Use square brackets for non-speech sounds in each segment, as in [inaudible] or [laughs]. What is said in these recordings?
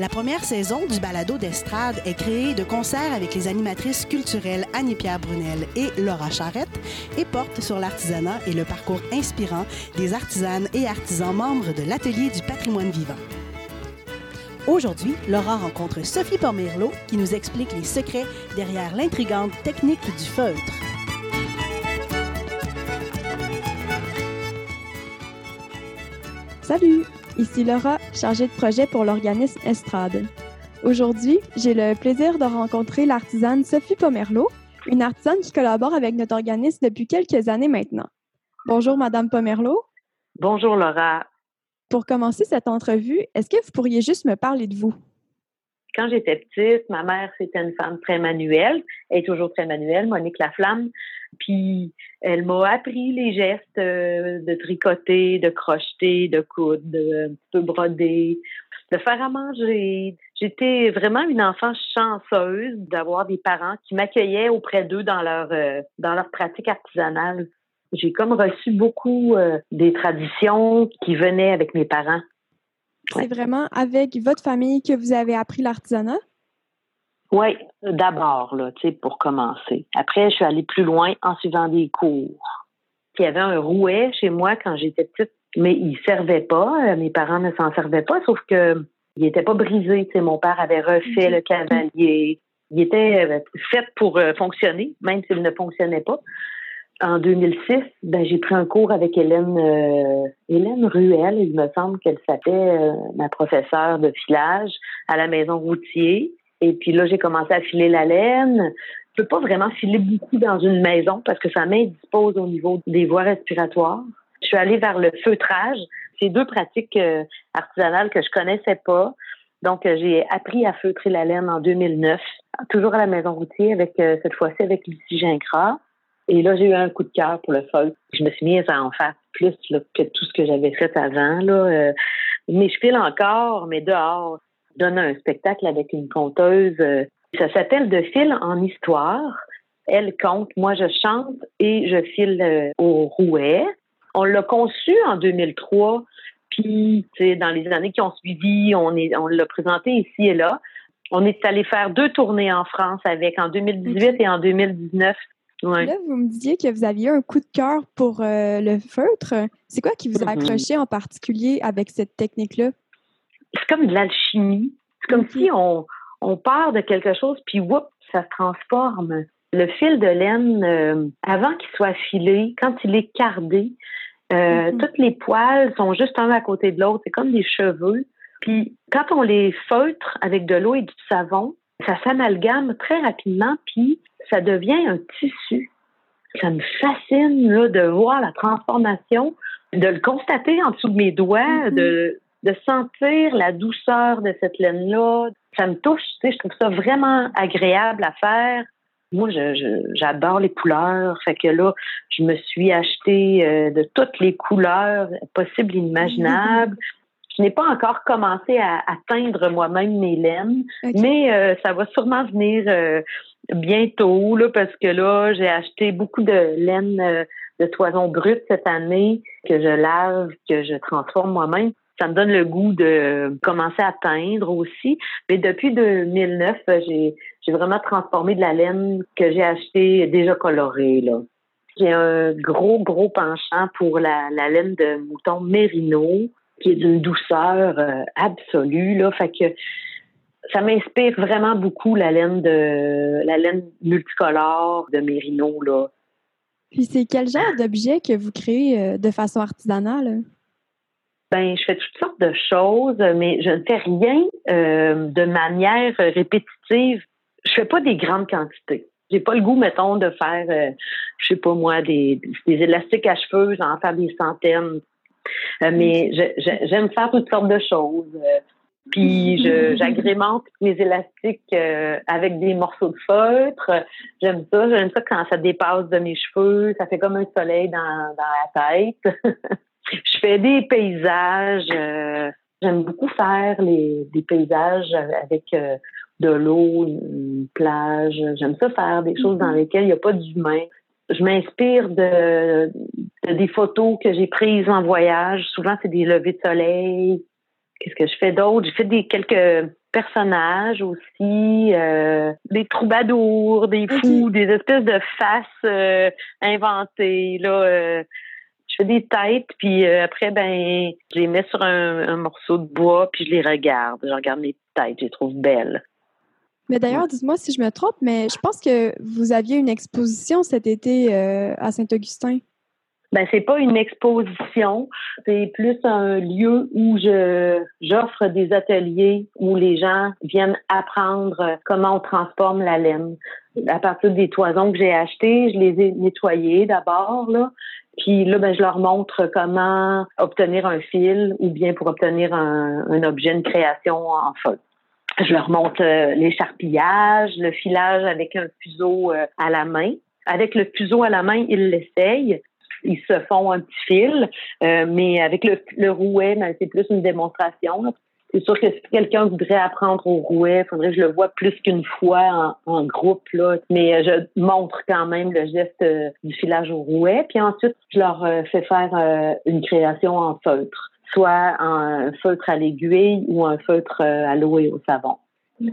La première saison du balado d'estrade est créée de concert avec les animatrices culturelles Annie-Pierre Brunel et Laura Charrette et porte sur l'artisanat et le parcours inspirant des artisanes et artisans membres de l'Atelier du patrimoine vivant. Aujourd'hui, Laura rencontre Sophie Pomerleau qui nous explique les secrets derrière l'intrigante technique du feutre. Salut, ici Laura, chargée de projet pour l'organisme Estrade. Aujourd'hui, j'ai le plaisir de rencontrer l'artisane Sophie Pomerleau, une artisane qui collabore avec notre organisme depuis quelques années maintenant. Bonjour, Madame Pomerleau. Bonjour, Laura. Pour commencer cette entrevue, est-ce que vous pourriez juste me parler de vous? Quand j'étais petite, ma mère, c'était une femme très manuelle. Elle est toujours très manuelle, Monique Laflamme. Puis, elle m'a appris les gestes euh, de tricoter, de crocheter, de coudre, de, de broder, de faire à manger. J'étais vraiment une enfant chanceuse d'avoir des parents qui m'accueillaient auprès d'eux dans leur, euh, dans leur pratique artisanale j'ai comme reçu beaucoup euh, des traditions qui venaient avec mes parents. C'est vraiment avec votre famille que vous avez appris l'artisanat? Oui, d'abord, là, tu sais, pour commencer. Après, je suis allée plus loin en suivant des cours. Il y avait un rouet chez moi quand j'étais petite, mais il servait pas. Euh, mes parents ne s'en servaient pas, sauf que il n'était pas brisé. Tu sais, mon père avait refait le cavalier. Il était euh, fait pour fonctionner, même s'il ne fonctionnait pas en 2006, ben, j'ai pris un cours avec Hélène euh, Hélène Ruel, il me semble qu'elle s'appelait euh, ma professeure de filage à la maison routier. Et puis là, j'ai commencé à filer la laine. Je peux pas vraiment filer beaucoup dans une maison parce que ça m'indispose au niveau des voies respiratoires. Je suis allée vers le feutrage. C'est deux pratiques euh, artisanales que je connaissais pas. Donc, j'ai appris à feutrer la laine en 2009, toujours à la maison routier, avec cette fois-ci avec Lucie Gincras. Et là, j'ai eu un coup de cœur pour le folk. Je me suis mise à en faire plus que tout ce que j'avais fait avant. Euh, mais je file encore, mais dehors. Donne un spectacle avec une conteuse. Euh, ça s'appelle De fil en histoire. Elle compte, moi je chante et je file euh, au rouet. On l'a conçu en 2003, puis dans les années qui ont suivi, on on l'a présenté ici et là. On est allé faire deux tournées en France avec en 2018 et en 2019 Là, vous me disiez que vous aviez un coup de cœur pour euh, le feutre. C'est quoi qui vous a mm-hmm. accroché en particulier avec cette technique-là? C'est comme de l'alchimie. C'est comme si on, on part de quelque chose, puis whoop, ça se transforme. Le fil de laine, euh, avant qu'il soit filé, quand il est cardé, euh, mm-hmm. toutes les poils sont juste un à côté de l'autre. C'est comme des cheveux. Puis quand on les feutre avec de l'eau et du savon, ça s'amalgame très rapidement, puis ça devient un tissu. Ça me fascine là, de voir la transformation, de le constater en dessous de mes doigts, mm-hmm. de, de sentir la douceur de cette laine-là. Ça me touche, tu sais, je trouve ça vraiment agréable à faire. Moi, j'adore les couleurs. Fait que là, je me suis acheté euh, de toutes les couleurs possibles et imaginables. Je n'ai pas encore commencé à, atteindre moi-même mes laines, mais euh, ça va sûrement venir euh, bientôt, là, parce que là, j'ai acheté beaucoup de laine euh, de toison brute cette année que je lave, que je transforme moi-même. Ça me donne le goût de commencer à teindre aussi. Mais depuis 2009, j'ai, j'ai vraiment transformé de la laine que j'ai achetée déjà colorée, là. J'ai un gros, gros penchant pour la, la laine de mouton mérino, qui est d'une douceur euh, absolue, là. Fait que ça m'inspire vraiment beaucoup la laine de la laine multicolore de Mérino là. Puis c'est quel genre d'objet que vous créez euh, de façon artisanale? Ben, je fais toutes sortes de choses, mais je ne fais rien euh, de manière répétitive. Je fais pas des grandes quantités. J'ai pas le goût, mettons, de faire, euh, je sais pas moi, des, des élastiques à cheveux, j'en faire des centaines. Mais j'aime faire toutes sortes de choses Puis j'agrémente mes élastiques euh, avec des morceaux de feutre. J'aime ça. J'aime ça quand ça dépasse de mes cheveux. Ça fait comme un soleil dans, dans la tête. [laughs] je fais des paysages. Euh, j'aime beaucoup faire les, des paysages avec euh, de l'eau, une plage. J'aime ça faire des choses dans mm-hmm. lesquelles il n'y a pas d'humain. Je m'inspire de, de, des photos que j'ai prises en voyage. Souvent, c'est des levées de soleil, Qu'est-ce que je fais d'autre? J'ai fait des quelques personnages aussi, euh, des troubadours, des fous, des espèces de faces euh, inventées. Là, euh, je fais des têtes, puis après, ben, je les mets sur un, morceau de bois, puis je les regarde. Je regarde mes têtes, je les trouve belles. Mais d'ailleurs, dites-moi si je me trompe, mais je pense que vous aviez une exposition cet été à Saint-Augustin. Ben c'est pas une exposition, c'est plus un lieu où je j'offre des ateliers où les gens viennent apprendre comment on transforme la laine. À partir des toisons que j'ai achetées, je les ai nettoyées d'abord là, puis là ben je leur montre comment obtenir un fil ou bien pour obtenir un, un objet, une création en feutre. Je leur montre euh, l'écharpillage, le filage avec un fuseau euh, à la main. Avec le fuseau à la main, ils l'essayent ils se font un petit fil, euh, mais avec le, rouet, ben, c'est plus une démonstration. C'est sûr que si quelqu'un voudrait apprendre au rouet, il faudrait que je le vois plus qu'une fois en, groupe, là. Mais euh, je montre quand même le geste euh, du filage au rouet. Puis ensuite, je leur fais faire une création en feutre, soit un feutre à l'aiguille ou un feutre à l'eau et au savon.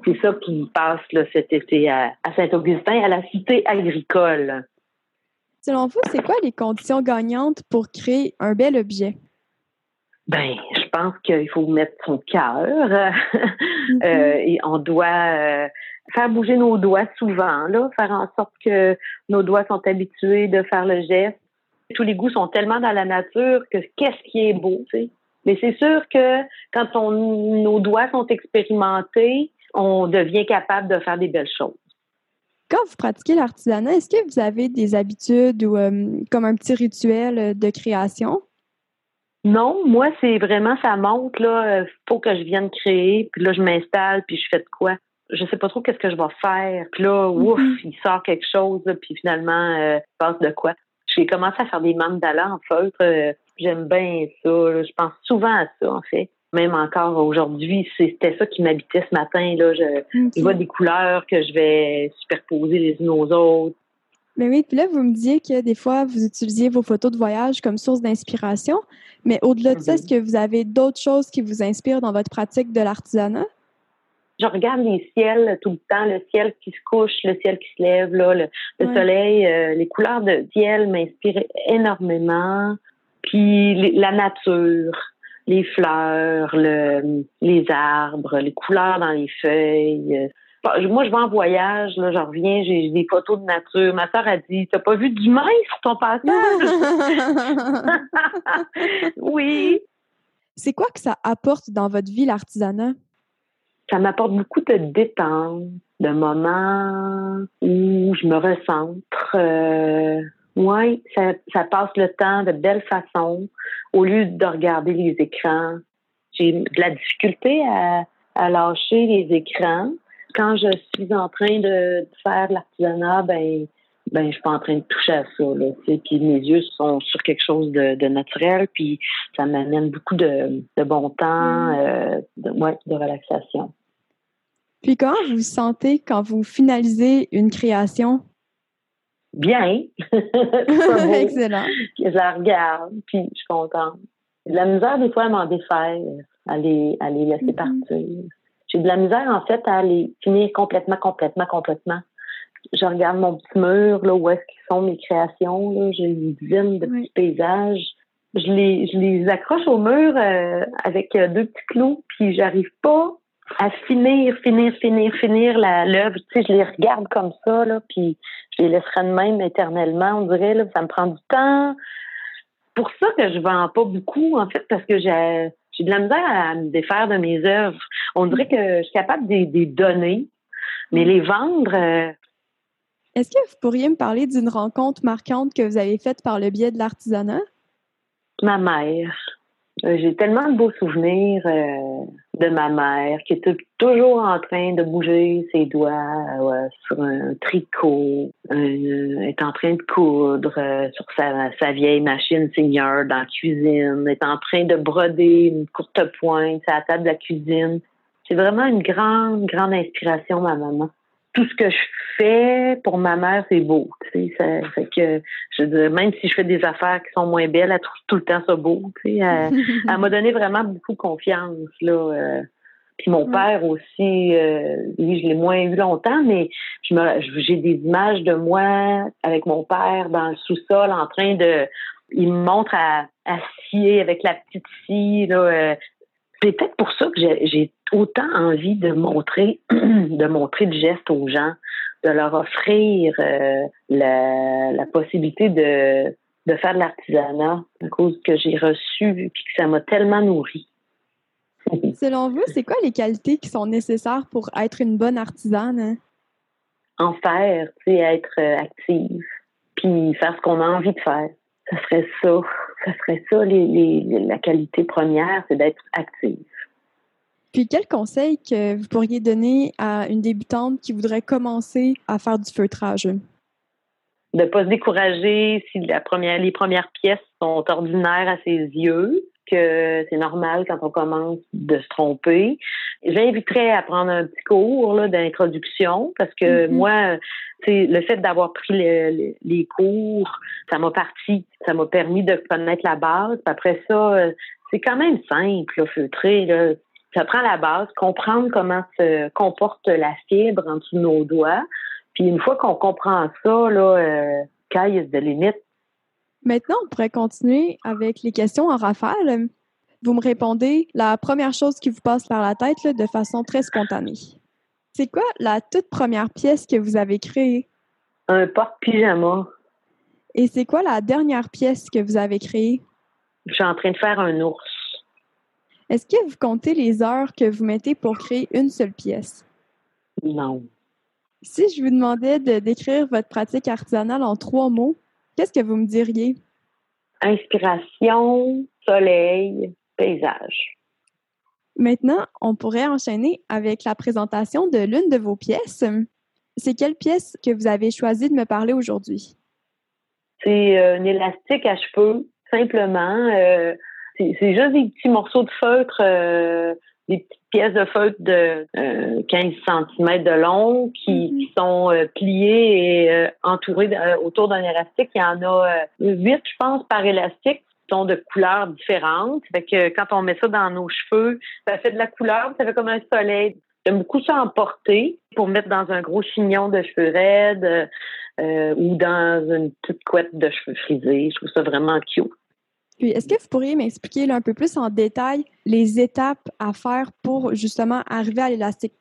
C'est ça qui passe là, cet été à Saint-Augustin, à la cité agricole. Selon vous, c'est quoi les conditions gagnantes pour créer un bel objet? Ben, je pense qu'il faut mettre son cœur [laughs] mm-hmm. euh, et on doit euh, faire bouger nos doigts souvent, là, faire en sorte que nos doigts sont habitués de faire le geste. Tous les goûts sont tellement dans la nature que qu'est-ce qui est beau, tu sais? Mais c'est sûr que quand on, nos doigts sont expérimentés, on devient capable de faire des belles choses. Quand vous pratiquez l'artisanat, est-ce que vous avez des habitudes ou euh, comme un petit rituel euh, de création? Non, moi, c'est vraiment, ça monte, là, faut que je vienne créer, puis là, je m'installe, puis je fais de quoi? Je sais pas trop qu'est-ce que je vais faire. Puis là, mm-hmm. ouf, il sort quelque chose, puis finalement, euh, il passe de quoi? J'ai commencé à faire des mandalas en feutre. J'aime bien ça. Je pense souvent à ça, en fait même encore aujourd'hui, c'était ça qui m'habitait ce matin. Là. Je, vois des couleurs que je vais superposer les unes aux autres. Mais oui, puis là, vous me disiez que des fois, vous utilisiez vos photos de voyage comme source d'inspiration. Mais au-delà de ça, est-ce que vous avez d'autres choses qui vous inspirent dans votre pratique de l'artisanat? Je regarde les ciels tout le temps, le ciel qui se couche, le ciel qui se lève, là, le, soleil, euh, les couleurs de ciel m'inspirent énormément. Puis la nature les fleurs, le, les arbres, les couleurs dans les feuilles. Moi, je vais en voyage, là, je reviens, j'ai des photos de nature. Ma soeur a dit T'as pas vu d'humain sur ton passage? [laughs] [laughs] oui. C'est quoi que ça apporte dans votre vie, l'artisanat? Ça m'apporte beaucoup de détente, de moments où je me recentre. Euh, oui, ça, ça, passe le temps de belle façon au lieu de regarder les écrans. J'ai de la difficulté à, à lâcher les écrans. Quand je suis en train de faire l'artisanat, ben ben je suis pas en train de toucher à ça là, puis mes yeux sont sur quelque chose de, de naturel, puis ça m'amène beaucoup de, de bon temps, mm. euh, de, ouais, de relaxation. Puis comment vous vous sentez quand vous finalisez une création? Bien. [laughs] Excellent. je la regarde, puis je suis contente. J'ai de la misère des fois à m'en défaire, à les, à les laisser mm-hmm. partir. J'ai de la misère en fait à les finir complètement, complètement, complètement. Je regarde mon petit mur, là, où est-ce qu'ils sont mes créations. Là. J'ai une dizaine de petits paysages. Je les, je les accroche au mur euh, avec euh, deux petits clous, puis j'arrive pas à finir, finir, finir, finir l'œuvre. Tu sais, je les regarde comme ça, là, puis je les laisserai de même éternellement, on dirait. Là, ça me prend du temps. Pour ça que je vends pas beaucoup, en fait, parce que j'ai j'ai de la misère à me défaire de mes œuvres. On dirait que je suis capable de les donner, mais les vendre. Euh, Est-ce que vous pourriez me parler d'une rencontre marquante que vous avez faite par le biais de l'artisanat? Ma mère. Euh, j'ai tellement de beaux souvenirs euh, de ma mère qui était toujours en train de bouger ses doigts sur un tricot, est en train de coudre sur sa, sa, vieille machine seigneur dans la cuisine, est en train de broder une courte pointe à la table de la cuisine. C'est vraiment une grande, grande inspiration, ma maman tout ce que je fais pour ma mère, c'est beau. Tu sais, ça fait que je même si je fais des affaires qui sont moins belles, elle trouve tout le temps ça beau. Tu sais, elle, [laughs] m'a donné vraiment beaucoup de confiance là. Euh. puis mon père aussi, euh, lui, je l'ai moins eu longtemps, mais je me, j'ai des images de moi avec mon père dans le sous-sol en train de, il me montre à, à scier avec la petite scie là. Euh. Peut-être pour ça que j'ai autant envie de montrer, [clears throat] de montrer le geste aux gens, de leur offrir euh, la, possibilité de, de faire de l'artisanat à cause que j'ai reçu et que ça m'a tellement nourri. [laughs] Selon vous, c'est quoi les qualités qui sont nécessaires pour être une bonne artisane? En faire, tu sais, être euh, active, puis faire ce qu'on a envie de faire. Ça serait ça. Ça serait ça, la qualité première, c'est d'être active. Puis quel conseil que vous pourriez donner à une débutante qui voudrait commencer à faire du feutrage? De ne pas se décourager si la première, les premières pièces sont ordinaires à ses yeux, que c'est normal quand on commence de se tromper. J'inviterais à prendre un petit cours d'introduction parce que mm-hmm. moi, le fait d'avoir pris les cours, ça m'a parti, ça m'a permis de connaître la base. après ça, euh, c'est quand même simple, là, feutrer. Là ça prend la base, comprendre comment se comporte la fibre en dessous de nos doigts. Puis une fois qu'on comprend ça, là, euh, il de limite. Maintenant, on pourrait continuer avec les questions en rafale. Vous me répondez la première chose qui vous passe par la tête de façon très spontanée. C'est quoi la toute première pièce que vous avez créée? Un porte-pyjama. Et c'est quoi la dernière pièce que vous avez créée? Je suis en train de faire un ours. Est-ce que vous comptez les heures que vous mettez pour créer une seule pièce? Non. Si je vous demandais de décrire votre pratique artisanale en trois mots, qu'est-ce que vous me diriez? Inspiration, soleil, paysage. Maintenant, on pourrait enchaîner avec la présentation de l'une de vos pièces. C'est quelle pièce que vous avez choisi de me parler aujourd'hui? C'est euh, un élastique à cheveux, simplement. Euh, c'est juste des petits morceaux de feutre, euh, des petites pièces de feutre de 15 euh, cm de long qui, mm-hmm. sont euh, pliées et entourées autour d'un élastique. Il y en a huit, je pense, par élastique qui sont de couleurs différentes. Fait que quand on met ça dans nos cheveux, ça fait de la couleur, ça fait comme un soleil. J'aime beaucoup ça emporter pour mettre dans un gros chignon de cheveux raides ou dans une petite couette de cheveux frisés. Je trouve ça vraiment cute. Puis, est-ce que vous pourriez m'expliquer un peu plus en détail les étapes à faire pour justement arriver à l'élastique?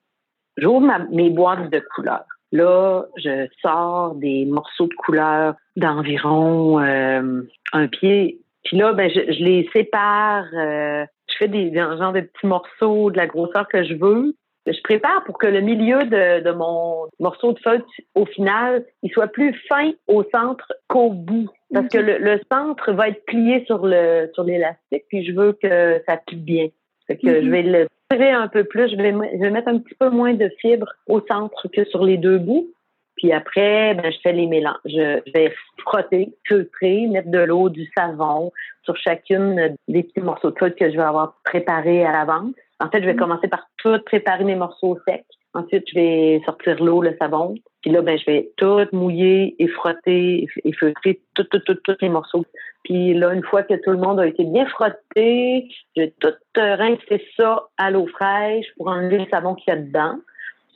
J'ouvre mes boîtes de couleurs. Là, je sors des morceaux de couleurs d'environ euh, un pied. Puis là, ben, je, les sépare. Euh, je fais des, genre de petits morceaux de la grosseur que je veux je prépare pour que le milieu de, mon morceau de feutre, au final, il soit plus fin au centre qu'au bout. Parce que le, centre va être plié sur le sur l'élastique, puis je veux que ça plie bien. Fait que je mhm. vais le tirer un peu plus, je vais, je vais mettre un petit peu moins de fibres au centre que sur les deux bouts. Puis après, ben, je fais les mélanges. Je vais frotter, filtrer, mettre de l'eau, du savon sur chacune des petits morceaux de feutre que je vais avoir préparés à l'avance. En fait, je vais mm. commencer par tout préparer mes morceaux secs. Ensuite, je vais sortir l'eau, le savon. Puis là, ben, je vais tout mouiller et frotter et feutrer tous tout, tout, tout, les morceaux. Puis là, une fois que tout le monde a été bien frotté, je vais tout rincer ça à l'eau fraîche pour enlever le savon qu'il y a dedans.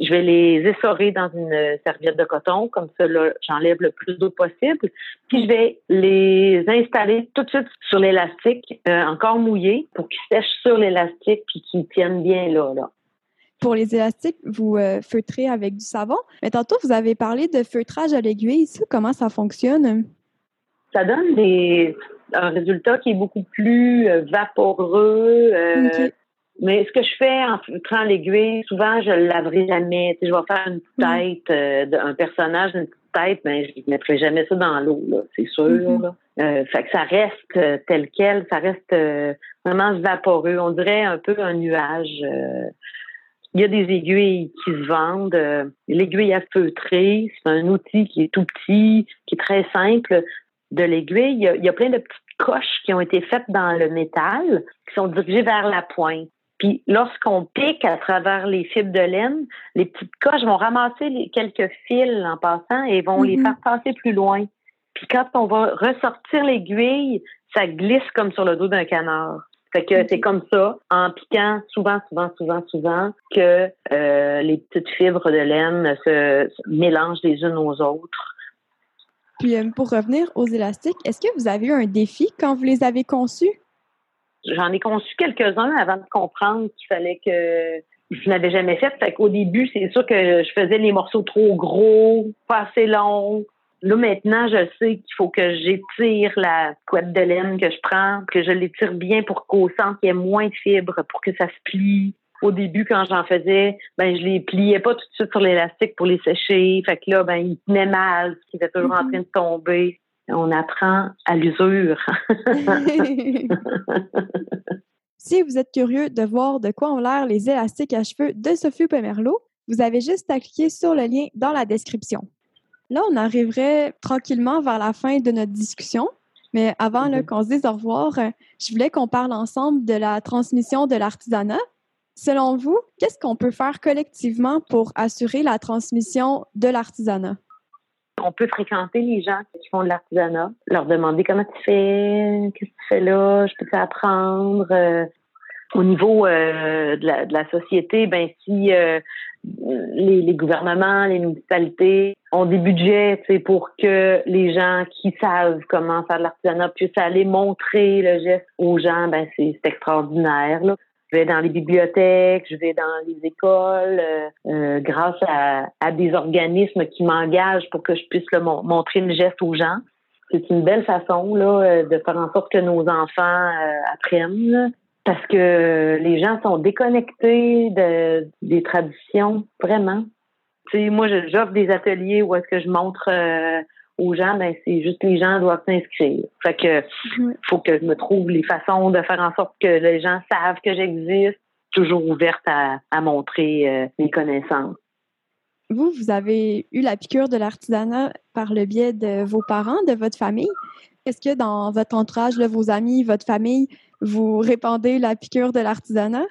Je vais les essorer dans une serviette de coton, comme ça, j'enlève le plus d'eau possible. Puis je vais les installer tout de suite sur l'élastique, euh, encore mouillé, pour qu'ils sèchent sur l'élastique puis qu'ils tiennent bien là. là. Pour les élastiques, vous euh, feutrez avec du savon. Mais tantôt, vous avez parlé de feutrage à l'aiguille. comment ça fonctionne? Ça donne des, un résultat qui est beaucoup plus euh, vaporeux. Mais ce que je fais en feutrant l'aiguille, souvent, je ne laverai jamais. je vais faire une mm. tête euh, d'un personnage, une petite tête, mais je ne mettrai jamais ça dans l'eau, c'est sûr. Euh, fait que ça reste euh, tel quel, ça reste euh, vraiment vaporeux. On dirait un peu un nuage. il y a des aiguilles qui se vendent. L'aiguille à feutrer, c'est un outil qui est tout petit, qui est très simple. De l'aiguille, il, il y, a, plein de petites coches qui ont été faites dans le métal, qui sont dirigées vers la pointe. Puis lorsqu'on pique à travers les fibres de laine, les petites coches vont ramasser les, quelques fils en passant et vont les mm-hmm. faire passer plus loin. Puis quand on va ressortir l'aiguille, ça glisse comme sur le dos d'un canard. Fait que c'est comme ça, en piquant souvent, souvent, souvent, souvent, que euh, les petites fibres de laine se, mélangent les unes aux autres. Puis euh, pour revenir aux élastiques, est-ce que vous avez eu un défi quand vous les avez conçus? J'en ai conçu quelques-uns avant de comprendre qu'il fallait que je n'avais jamais fait. Fait qu'au début, c'est sûr que je faisais les morceaux trop gros, pas assez longs. Là, maintenant, je sais qu'il faut que j'étire la couette de laine que je prends, que je l'étire bien pour qu'au centre, il y ait moins de fibres, pour que ça se plie. Au début, quand j'en faisais, ben, je les pliais pas tout de suite sur l'élastique pour les sécher. Fait que là, ben, ils tenaient mal, ils étaient toujours en mm-hmm. train de tomber on apprend à l'usure. [laughs] si vous êtes curieux de voir de quoi ont l'air les élastiques à cheveux de Sophie Pomerleau, vous avez juste à cliquer sur le lien dans la description. Là, on arriverait tranquillement vers la fin de notre discussion. Mais avant mm-hmm. qu'on se dise au revoir, je voulais qu'on parle ensemble de la transmission de l'artisanat. Selon vous, qu'est-ce qu'on peut faire collectivement pour assurer la transmission de l'artisanat? On peut fréquenter les gens qui font de l'artisanat, leur demander comment tu fais, qu'est-ce que tu fais là, je peux t'apprendre. Euh, au niveau euh, de, la, société, ben si euh, les, gouvernements, les municipalités ont des budgets pour que les gens qui savent comment faire de l'artisanat puissent aller montrer le geste aux gens, ben c'est extraordinaire. Je vais dans les bibliothèques, je vais dans les écoles, euh, euh, grâce à, des organismes qui m'engagent pour que je puisse le montrer le geste aux gens. C'est une belle façon là euh, de faire en sorte que nos enfants apprennent. parce que les gens sont déconnectés de, des traditions, vraiment. Tu sais, moi, j'offre des ateliers où est-ce que je montre aux gens, ben c'est juste les gens doivent s'inscrire. Fait que faut que je me trouve les façons de faire en sorte que les gens savent que j'existe, toujours ouverte à, montrer euh, mes connaissances. Vous, vous avez eu la piqûre de l'artisanat par le biais de vos parents, de votre famille. Est-ce que dans votre entourage, vos amis, votre famille, vous répandez la piqûre de l'artisanat?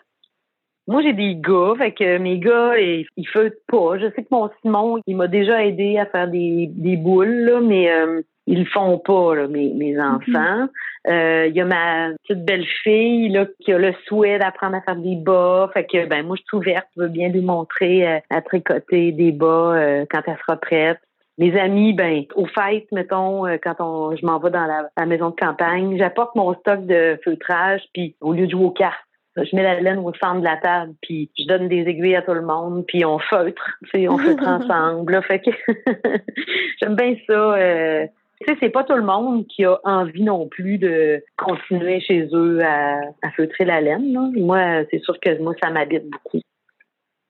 Moi, j'ai des gars, fait que mes gars, ils, ils feutent pas. Je sais que mon Simon, il m'a déjà aidé à faire des, des boules, là, mais euh, ils le font pas, là, mes, mes mhm. enfants. Euh, il y a ma petite belle-fille là, qui a le souhait d'apprendre à faire des bas. Fait que ben moi, je suis ouverte, je veux bien lui montrer euh, à tricoter des bas quand elle sera prête. Mes amis, ben, au fait, mettons, quand on, je m'en vais dans la, la, maison de campagne, j'apporte mon stock de feutrage, puis au lieu de jouer aux cartes, je mets la laine au centre de la table, puis je donne des aiguilles à tout le monde, puis on feutre, tu sais, on feutre [laughs] ensemble. fait que [laughs] j'aime bien ça. Euh, tu sais, c'est pas tout le monde qui a envie non plus de continuer chez eux à, feutrer la laine. Moi, c'est sûr que moi, ça m'habite beaucoup.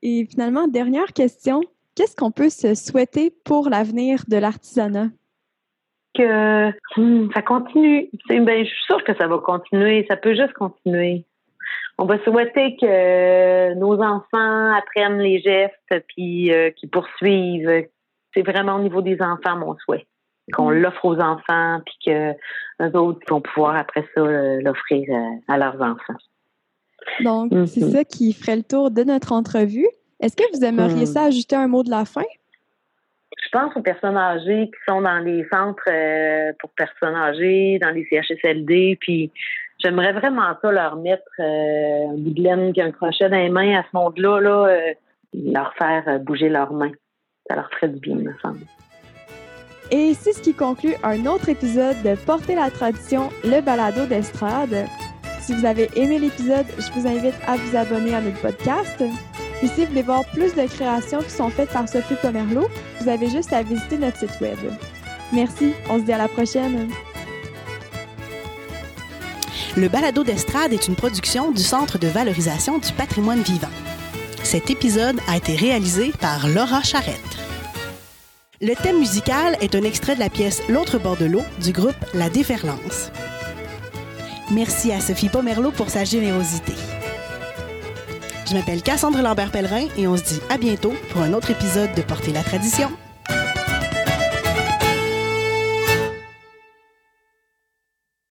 Et finalement, dernière question. Qu'est-ce qu'on peut se souhaiter pour l'avenir de l'artisanat? Que hmm, ça continue. Ben, je suis sûre que ça va continuer. Ça peut juste continuer on va souhaiter que nos enfants apprennent les gestes puis euh, qu'ils poursuivent. C'est vraiment au niveau des enfants mon souhait. Qu'on mm. l'offre aux enfants puis que les autres vont pouvoir après ça euh, l'offrir euh, à leurs enfants. Donc, c'est mm-hmm. ça qui ferait le tour de notre entrevue. Est-ce que vous aimeriez mm. ça ajouter un mot de la fin? Je pense aux personnes âgées qui sont dans les centres pour personnes âgées, dans les CHSLD, puis J'aimerais vraiment ça leur mettre euh, un bout de laine et un crochet dans les mains à ce monde-là, là, euh, leur faire euh, bouger leurs mains. Ça leur ferait du bien, me semble. Et c'est ce qui conclut un autre épisode de Porter la tradition, le balado d'estrade. Si vous avez aimé l'épisode, je vous invite à vous abonner à notre podcast. Et si vous voulez voir plus de créations qui sont faites par Sophie Pomerleau, vous avez juste à visiter notre site web. Merci, on se dit à la prochaine. Le balado d'estrade est une production du Centre de valorisation du patrimoine vivant. Cet épisode a été réalisé par Laura Charrette. Le thème musical est un extrait de la pièce L'autre bord de l'eau du groupe La Déferlance. Merci à Sophie Pomerleau pour sa générosité. Je m'appelle Cassandre Lambert-Pellerin et on se dit à bientôt pour un autre épisode de Porter la tradition.